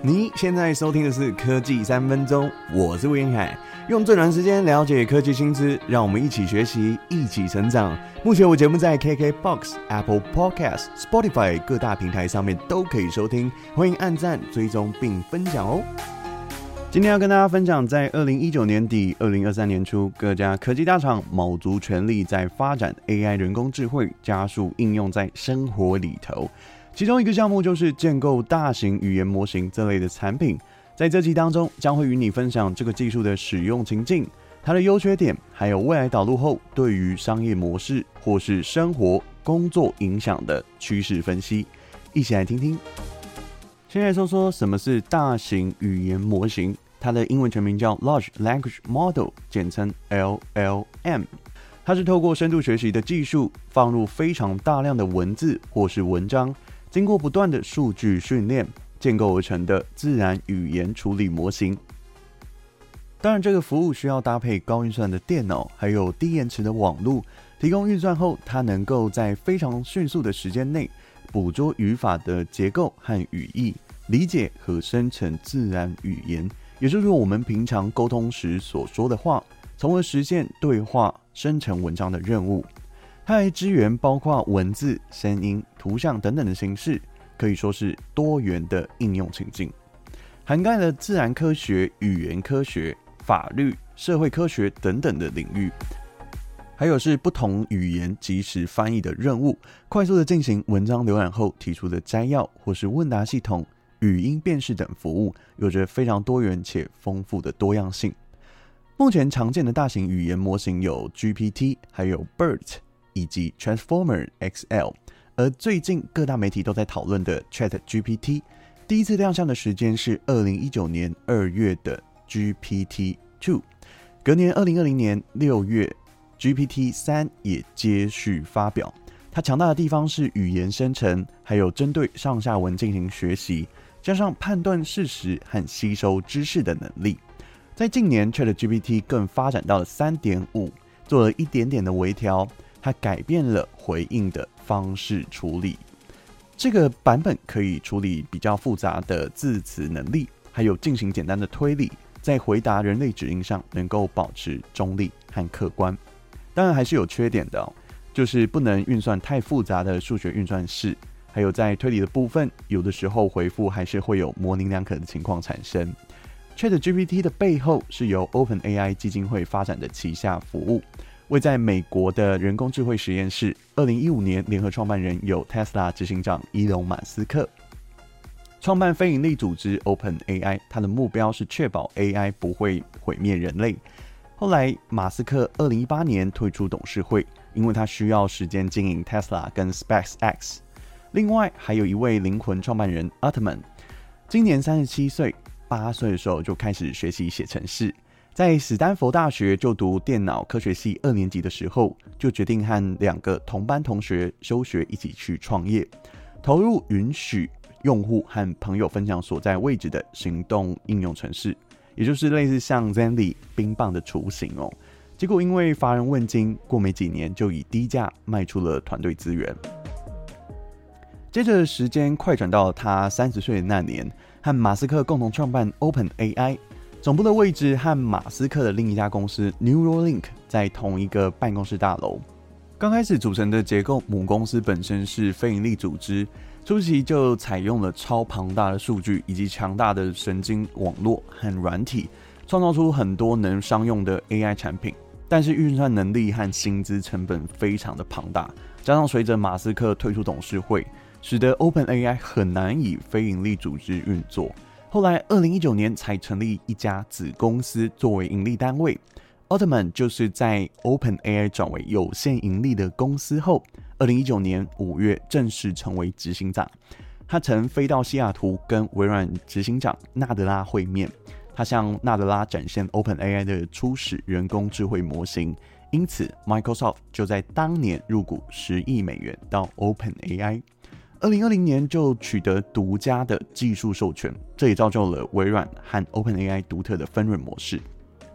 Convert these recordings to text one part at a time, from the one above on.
你现在收听的是科技三分钟，我是魏延凯，用最短时间了解科技新知，让我们一起学习，一起成长。目前我节目在 KKBOX、Apple Podcast、Spotify 各大平台上面都可以收听，欢迎按赞、追踪并分享哦。今天要跟大家分享，在二零一九年底、二零二三年初，各家科技大厂卯足全力在发展 AI 人工智慧，加速应用在生活里头。其中一个项目就是建构大型语言模型这类的产品，在这期当中将会与你分享这个技术的使用情境、它的优缺点，还有未来导入后对于商业模式或是生活工作影响的趋势分析，一起来听听。先来说说什么是大型语言模型，它的英文全名叫 Large Language Model，简称 LLM。它是透过深度学习的技术，放入非常大量的文字或是文章。经过不断的数据训练，建构而成的自然语言处理模型。当然，这个服务需要搭配高运算的电脑，还有低延迟的网络。提供运算后，它能够在非常迅速的时间内捕捉语法的结构和语义，理解和生成自然语言，也就是我们平常沟通时所说的话，从而实现对话生成文章的任务。它还支援包括文字、声音、图像等等的形式，可以说是多元的应用情境，涵盖了自然科学、语言科学、法律、社会科学等等的领域。还有是不同语言即时翻译的任务，快速的进行文章浏览后提出的摘要，或是问答系统、语音辨识等服务，有着非常多元且丰富的多样性。目前常见的大型语言模型有 GPT，还有 BERT。以及 Transformer XL，而最近各大媒体都在讨论的 ChatGPT，第一次亮相的时间是二零一九年二月的 GPT Two，隔年二零二零年六月 GPT 三也接续发表。它强大的地方是语言生成，还有针对上下文进行学习，加上判断事实和吸收知识的能力。在近年 ChatGPT 更发展到了三点五，做了一点点的微调。它改变了回应的方式处理，这个版本可以处理比较复杂的字词能力，还有进行简单的推理，在回答人类指令上能够保持中立和客观。当然还是有缺点的哦，就是不能运算太复杂的数学运算式，还有在推理的部分，有的时候回复还是会有模棱两可的情况产生。ChatGPT 的背后是由 OpenAI 基金会发展的旗下服务。位在美国的人工智慧实验室，二零一五年联合创办人有 Tesla 执行长伊隆马斯克，创办非营利组织 OpenAI，他的目标是确保 AI 不会毁灭人类。后来马斯克二零一八年退出董事会，因为他需要时间经营 Tesla 跟 SpaceX。另外还有一位灵魂创办人 Altman，今年三十七岁，八岁的时候就开始学习写程式。在史丹佛大学就读电脑科学系二年级的时候，就决定和两个同班同学休学，一起去创业，投入允许用户和朋友分享所在位置的行动应用程式，也就是类似像 Zenly 冰棒的雏形哦。结果因为乏人问津，过没几年就以低价卖出了团队资源。接着时间快转到他三十岁的那年，和马斯克共同创办 OpenAI。总部的位置和马斯克的另一家公司 Neuralink 在同一个办公室大楼。刚开始组成的结构，母公司本身是非营利组织，初期就采用了超庞大的数据以及强大的神经网络和软体，创造出很多能商用的 AI 产品。但是运算能力和薪资成本非常的庞大，加上随着马斯克退出董事会，使得 OpenAI 很难以非营利组织运作。后来，二零一九年才成立一家子公司作为盈利单位。奥特曼就是在 OpenAI 转为有限盈利的公司后，二零一九年五月正式成为执行长。他曾飞到西雅图跟微软执行长纳德拉会面，他向纳德拉展现 OpenAI 的初始人工智慧模型。因此，Microsoft 就在当年入股十亿美元到 OpenAI。二零二零年就取得独家的技术授权，这也造就了微软和 OpenAI 独特的分润模式。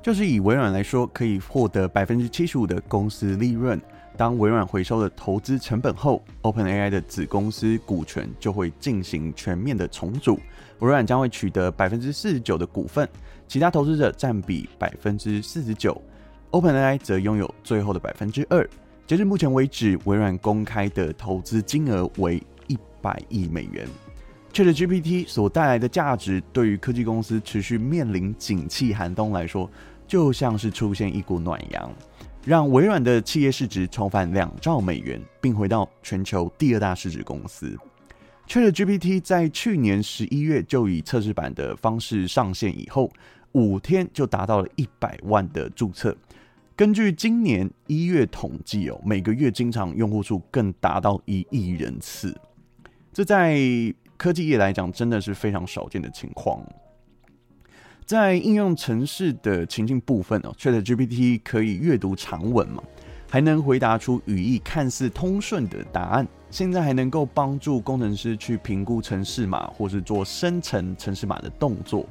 就是以微软来说，可以获得百分之七十五的公司利润，当微软回收了投资成本后，OpenAI 的子公司股权就会进行全面的重组，微软将会取得百分之四十九的股份，其他投资者占比百分之四十九，OpenAI 则拥有最后的百分之二。截至目前为止，微软公开的投资金额为百亿美元。ChatGPT 所带来的价值，对于科技公司持续面临景气寒冬来说，就像是出现一股暖阳。让微软的企业市值重返两兆美元，并回到全球第二大市值公司。ChatGPT 在去年十一月就以测试版的方式上线以后，五天就达到了一百万的注册。根据今年一月统计哦，每个月经常用户数更达到一亿人次。这在科技业来讲，真的是非常少见的情况。在应用程式的情境部分哦，ChatGPT 可以阅读长文嘛，还能回答出语义看似通顺的答案。现在还能够帮助工程师去评估程式码，或是做生成程式码的动作。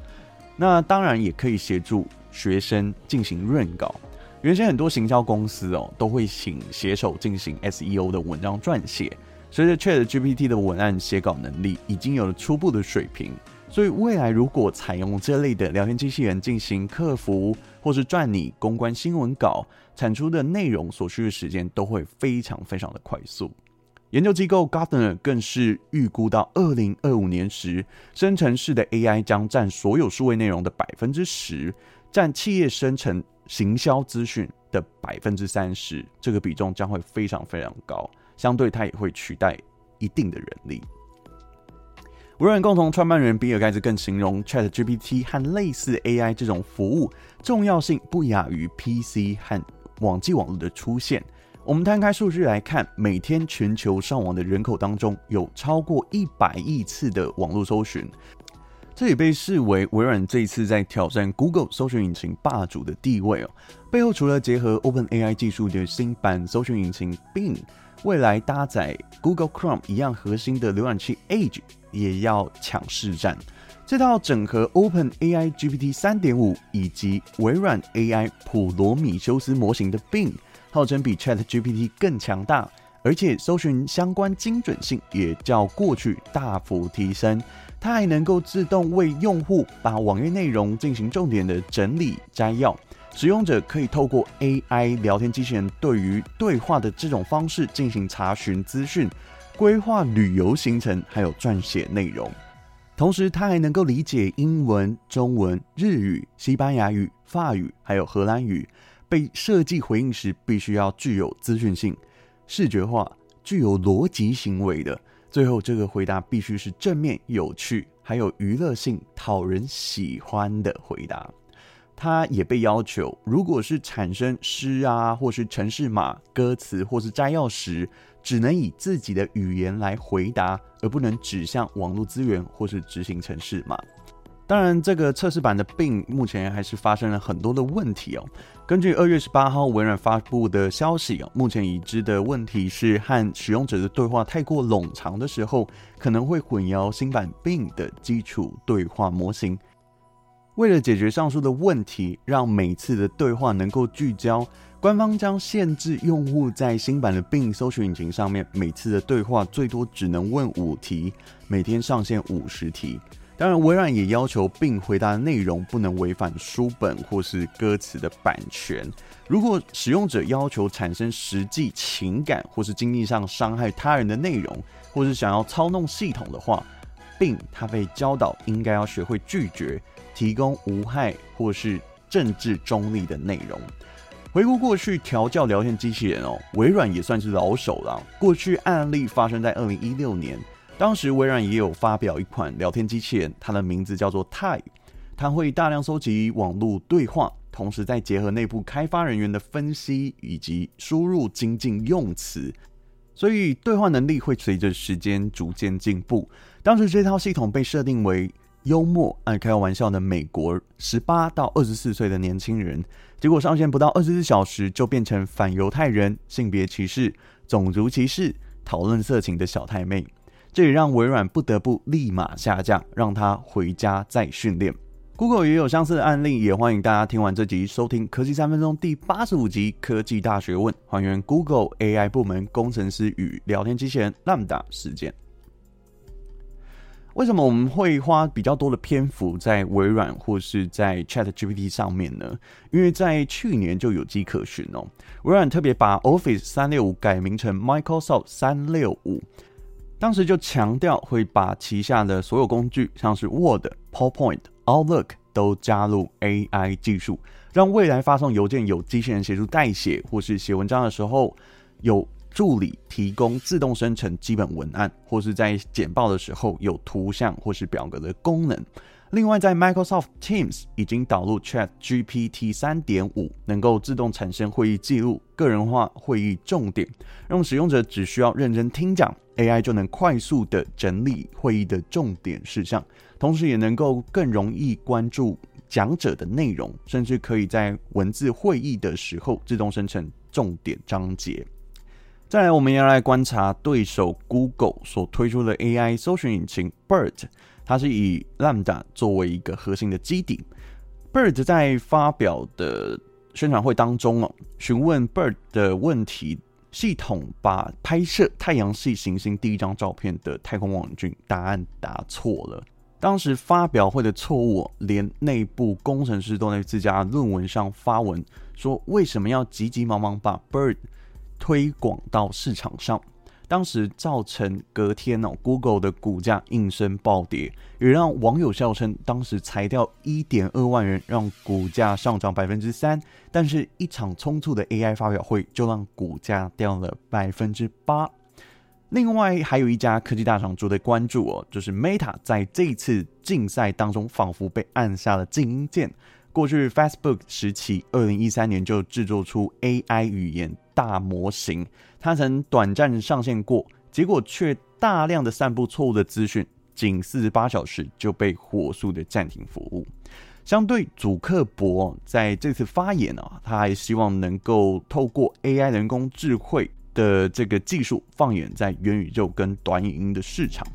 那当然也可以协助学生进行润稿。原先很多行销公司哦，都会请写手进行 SEO 的文章撰写。随着 ChatGPT 的文案写稿能力已经有了初步的水平。所以未来如果采用这类的聊天机器人进行客服或是撰拟公关新闻稿，产出的内容所需的时间都会非常非常的快速。研究机构 Gartner 更是预估到二零二五年时，生成式的 AI 将占所有数位内容的百分之十，占企业生成行销资讯的百分之三十，这个比重将会非常非常高，相对它也会取代一定的人力。微软共同创办人比尔盖茨更形容 ChatGPT 和类似 AI 这种服务重要性不亚于 PC 和网际网络的出现。我们摊开数据来看，每天全球上网的人口当中，有超过一百亿次的网络搜寻，这也被视为微软这一次在挑战 Google 搜寻引擎霸主的地位哦。背后除了结合 OpenAI 技术的新版搜寻引擎 Bing，未来搭载 Google Chrome 一样核心的浏览器 Edge。也要抢市占。这套整合 OpenAI GPT 3.5以及微软 AI 普罗米修斯模型的 Bing，号称比 ChatGPT 更强大，而且搜寻相关精准性也较过去大幅提升。它还能够自动为用户把网页内容进行重点的整理摘要，使用者可以透过 AI 聊天机器人对于对话的这种方式进行查询资讯。规划旅游行程，还有撰写内容，同时它还能够理解英文、中文、日语、西班牙语、法语，还有荷兰语。被设计回应时，必须要具有资讯性、视觉化、具有逻辑行为的。最后，这个回答必须是正面、有趣，还有娱乐性、讨人喜欢的回答。他也被要求，如果是产生诗啊，或是城市码、歌词，或是摘要时，只能以自己的语言来回答，而不能指向网络资源或是执行城市码。当然，这个测试版的病目前还是发生了很多的问题哦。根据二月十八号微软发布的消息哦，目前已知的问题是和使用者的对话太过冗长的时候，可能会混淆新版病的基础对话模型。为了解决上述的问题，让每次的对话能够聚焦，官方将限制用户在新版的病搜寻引擎上面每次的对话最多只能问五题，每天上线五十题。当然，微软也要求并回答的内容不能违反书本或是歌词的版权。如果使用者要求产生实际情感或是经济上伤害他人的内容，或是想要操弄系统的话并他被教导应该要学会拒绝。提供无害或是政治中立的内容。回顾过去调教聊天机器人哦，微软也算是老手了。过去案例发生在二零一六年，当时微软也有发表一款聊天机器人，它的名字叫做 Tai，它会大量搜集网络对话，同时再结合内部开发人员的分析以及输入精进用词，所以对话能力会随着时间逐渐进步。当时这套系统被设定为。幽默、爱开玩笑的美国十八到二十四岁的年轻人，结果上线不到二十四小时就变成反犹太人、性别歧视、种族歧视、讨论色情的小太妹，这也让微软不得不立马下架，让他回家再训练。Google 也有相似的案例，也欢迎大家听完这集收听《科技三分钟》第八十五集《科技大学问》，还原 Google AI 部门工程师与聊天机器人 Lambda 事件。为什么我们会花比较多的篇幅在微软或是在 ChatGPT 上面呢？因为在去年就有迹可循哦。微软特别把 Office 三六五改名成 Microsoft 三六五，当时就强调会把旗下的所有工具，像是 Word、PowerPoint、Outlook 都加入 AI 技术，让未来发送邮件有机器人协助代写，或是写文章的时候有。助理提供自动生成基本文案，或是在简报的时候有图像或是表格的功能。另外，在 Microsoft Teams 已经导入 ChatGPT 3.5，能够自动产生会议记录、个人化会议重点，让使用者只需要认真听讲，AI 就能快速的整理会议的重点事项，同时也能够更容易关注讲者的内容，甚至可以在文字会议的时候自动生成重点章节。再来，我们要来观察对手 Google 所推出的 AI 搜寻引擎 BERT，它是以 Lambda 作为一个核心的基底。Bird 在发表的宣传会当中哦，询问 Bird 的问题，系统把拍摄太阳系行星第一张照片的太空望远镜答案答错了。当时发表会的错误，连内部工程师都在自家论文上发文说，为什么要急急忙忙把 Bird 推广到市场上，当时造成隔天哦，Google 的股价应声暴跌，也让网友笑称当时裁掉一点二万人，让股价上涨百分之三。但是，一场匆促的 AI 发表会就让股价掉了百分之八。另外，还有一家科技大厂值得关注哦，就是 Meta 在这次竞赛当中，仿佛被按下了静音键。过去 Facebook 时期，二零一三年就制作出 AI 语言大模型，他曾短暂上线过，结果却大量的散布错误的资讯，仅四十八小时就被火速的暂停服务。相对祖克伯在这次发言啊，他还希望能够透过 AI 人工智慧的这个技术，放眼在元宇宙跟短影音的市场。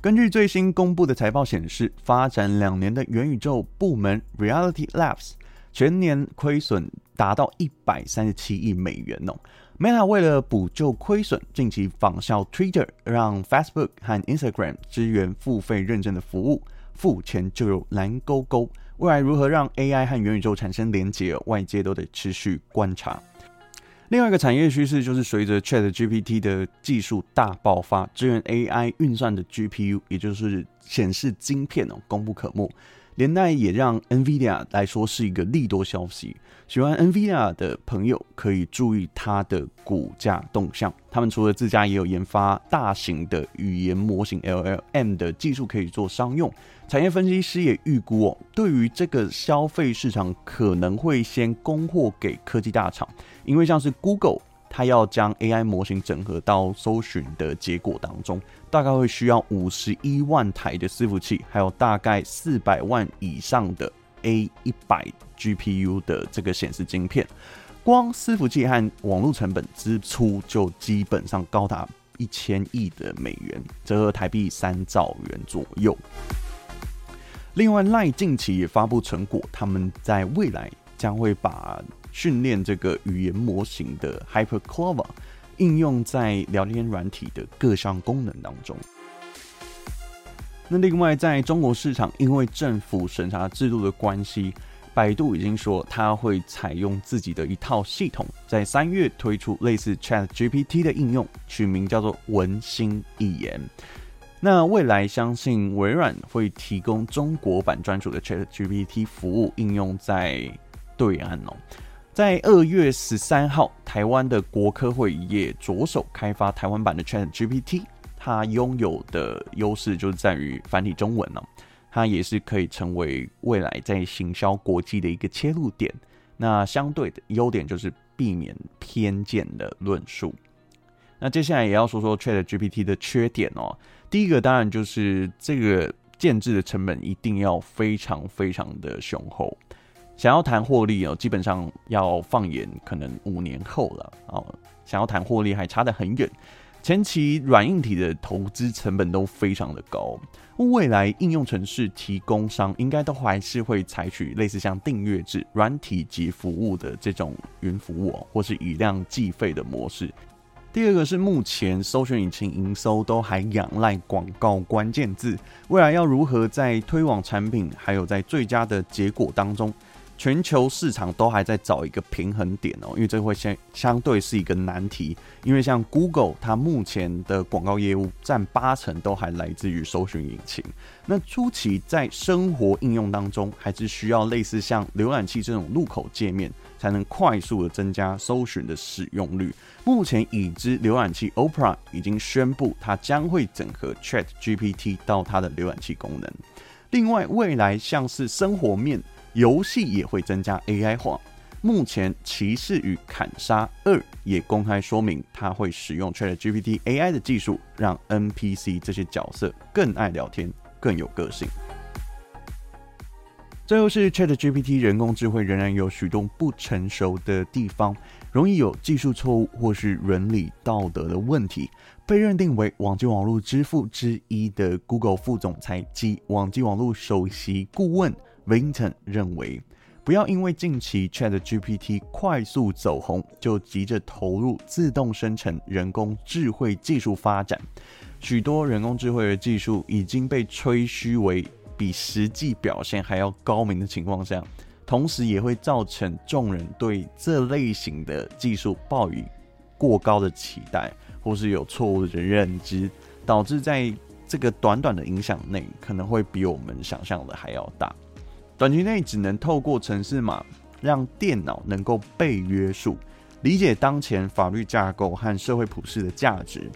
根据最新公布的财报显示，发展两年的元宇宙部门 Reality Labs 全年亏损达到一百三十七亿美元哦。Meta 为了补救亏损，近期仿效 Twitter，让 Facebook 和 Instagram 支援付费认证的服务，付钱就有蓝勾勾。未来如何让 AI 和元宇宙产生连结，外界都得持续观察。另外一个产业趋势就是，随着 ChatGPT 的技术大爆发，支援 AI 运算的 GPU，也就是显示晶片哦，功不可没。连带也让 NVIDIA 来说是一个利多消息。喜欢 NVIDIA 的朋友可以注意它的股价动向。他们除了自家也有研发大型的语言模型 LLM 的技术可以做商用。产业分析师也预估哦，对于这个消费市场可能会先供货给科技大厂，因为像是 Google。它要将 AI 模型整合到搜寻的结果当中，大概会需要五十一万台的伺服器，还有大概四百万以上的 A 一百 GPU 的这个显示晶片。光伺服器和网络成本支出就基本上高达一千亿的美元，折合台币三兆元左右。另外，赖近期也发布成果，他们在未来将会把训练这个语言模型的 HyperClover 应用在聊天软体的各项功能当中。那另外，在中国市场，因为政府审查制度的关系，百度已经说它会采用自己的一套系统，在三月推出类似 ChatGPT 的应用，取名叫做文心一言。那未来相信微软会提供中国版专属的 ChatGPT 服务应用在对岸哦。在二月十三号，台湾的国科会也着手开发台湾版的 ChatGPT。它拥有的优势就是在于繁体中文呢、它也是可以成为未来在行销国际的一个切入点。那相对的优点就是避免偏见的论述。那接下来也要说说 ChatGPT 的缺点哦。第一个当然就是这个建置的成本一定要非常非常的雄厚。想要谈获利哦，基本上要放眼可能五年后了哦。想要谈获利还差得很远。前期软硬体的投资成本都非常的高。未来应用程式提供商应该都还是会采取类似像订阅制、软体及服务的这种云服务，或是以量计费的模式。第二个是目前搜寻引擎营收都还仰赖广告关键字，未来要如何在推广产品，还有在最佳的结果当中，全球市场都还在找一个平衡点哦，因为这会相相对是一个难题。因为像 Google，它目前的广告业务占八成都还来自于搜寻引擎。那初期在生活应用当中，还是需要类似像浏览器这种入口界面，才能快速的增加搜寻的使用率。目前已知浏览器 Opera 已经宣布，它将会整合 ChatGPT 到它的浏览器功能。另外，未来像是生活面。游戏也会增加 AI 化。目前，骑士与砍杀二也公开说明，它会使用 ChatGPT AI 的技术，让 NPC 这些角色更爱聊天，更有个性。最后是 ChatGPT 人工智慧仍然有许多不成熟的地方，容易有技术错误或是伦理道德的问题。被认定为网际网络之父之一的 Google 副总裁及网际网络首席顾问。Vinton 认为，不要因为近期 ChatGPT 快速走红，就急着投入自动生成人工智慧技术发展。许多人工智慧的技术已经被吹嘘为比实际表现还要高明的情况下，同时也会造成众人对这类型的技术抱以过高的期待，或是有错误的认知，导致在这个短短的影响内，可能会比我们想象的还要大。短期内只能透过程式码让电脑能够被约束，理解当前法律架构和社会普世的价值。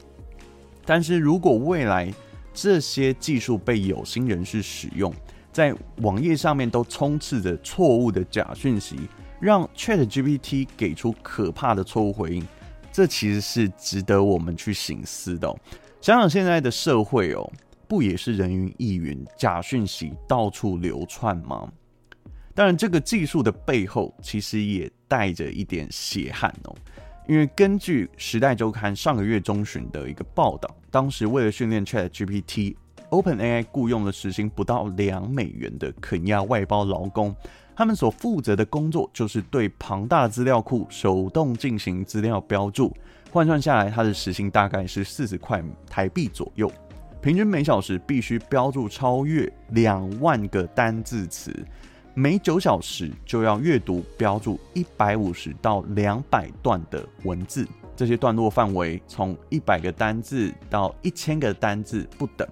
但是如果未来这些技术被有心人士使用，在网页上面都充斥着错误的假讯息，让 ChatGPT 给出可怕的错误回应，这其实是值得我们去省思的。想想现在的社会哦。不也是人云亦云，假讯息到处流窜吗？当然，这个技术的背后其实也带着一点血汗哦。因为根据《时代周刊》上个月中旬的一个报道，当时为了训练 ChatGPT，OpenAI 雇佣了时薪不到两美元的肯亚外包劳工，他们所负责的工作就是对庞大资料库手动进行资料标注，换算下来，他的时薪大概是四十块台币左右。平均每小时必须标注超越两万个单字词，每九小时就要阅读标注一百五十到两百段的文字，这些段落范围从一百个单字到一千个单字不等。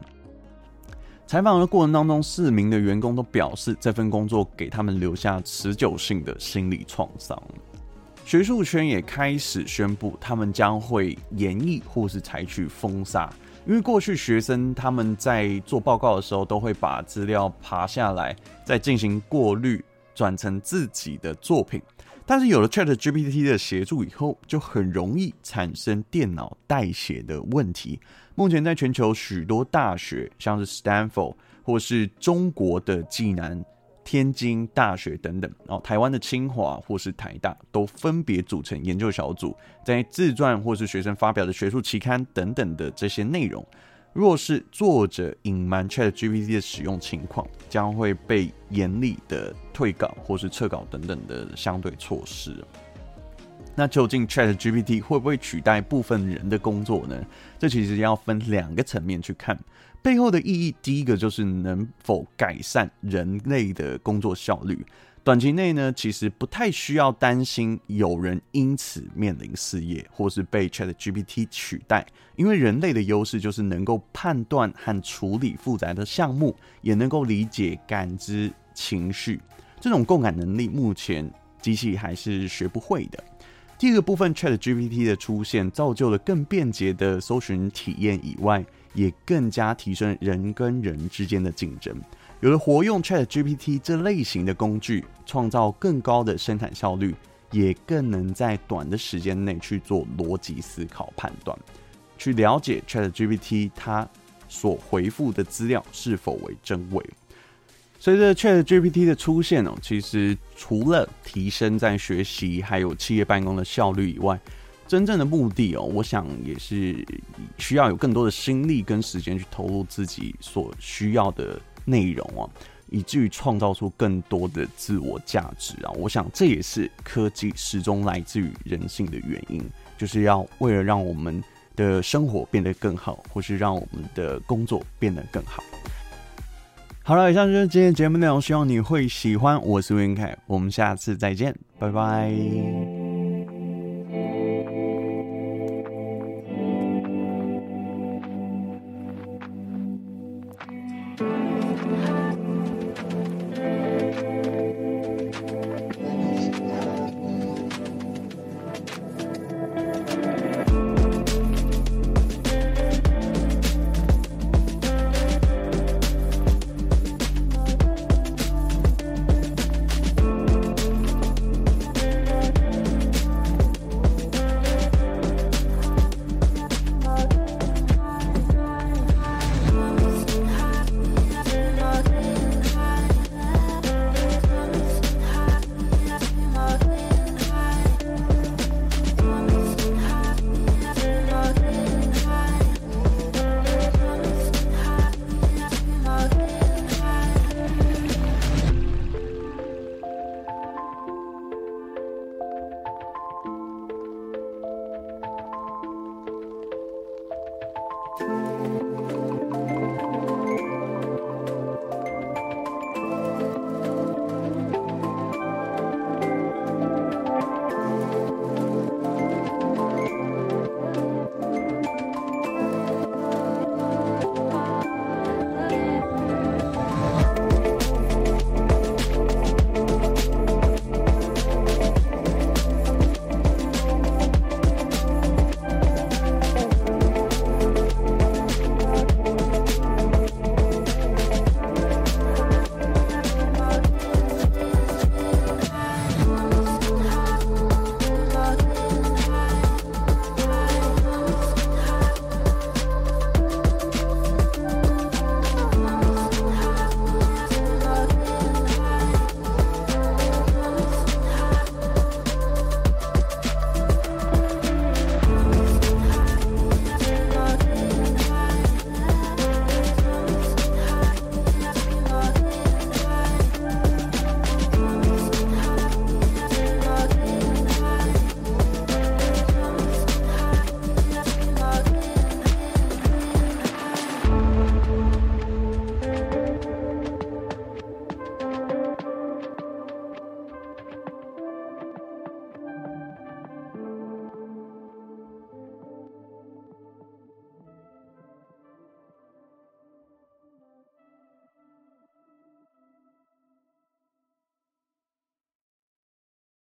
采访的过程当中，四名的员工都表示，这份工作给他们留下持久性的心理创伤。学术圈也开始宣布，他们将会研议或是采取封杀。因为过去学生他们在做报告的时候，都会把资料爬下来，再进行过滤，转成自己的作品。但是有了 ChatGPT 的协助以后，就很容易产生电脑代写的问题。目前在全球许多大学，像是 Stanford 或是中国的暨南。天津大学等等，然后，台湾的清华或是台大都分别组成研究小组，在自传或是学生发表的学术期刊等等的这些内容，若是作者隐瞒 ChatGPT 的使用情况，将会被严厉的退稿或是撤稿等等的相对措施。那究竟 ChatGPT 会不会取代部分人的工作呢？这其实要分两个层面去看。背后的意义，第一个就是能否改善人类的工作效率。短期内呢，其实不太需要担心有人因此面临失业，或是被 ChatGPT 取代，因为人类的优势就是能够判断和处理复杂的项目，也能够理解、感知情绪。这种共感能力，目前机器还是学不会的。第二个部分，ChatGPT 的出现，造就了更便捷的搜寻体验以外。也更加提升人跟人之间的竞争。有了活用 ChatGPT 这类型的工具，创造更高的生产效率，也更能在短的时间内去做逻辑思考判断，去了解 ChatGPT 它所回复的资料是否为真伪。随着 ChatGPT 的出现哦，其实除了提升在学习还有企业办公的效率以外，真正的目的哦，我想也是需要有更多的心力跟时间去投入自己所需要的内容哦，以至于创造出更多的自我价值啊！我想这也是科技始终来自于人性的原因，就是要为了让我们的生活变得更好，或是让我们的工作变得更好。好了，以上就是今天节目内容，希望你会喜欢。我是吴云凯，我们下次再见，拜拜。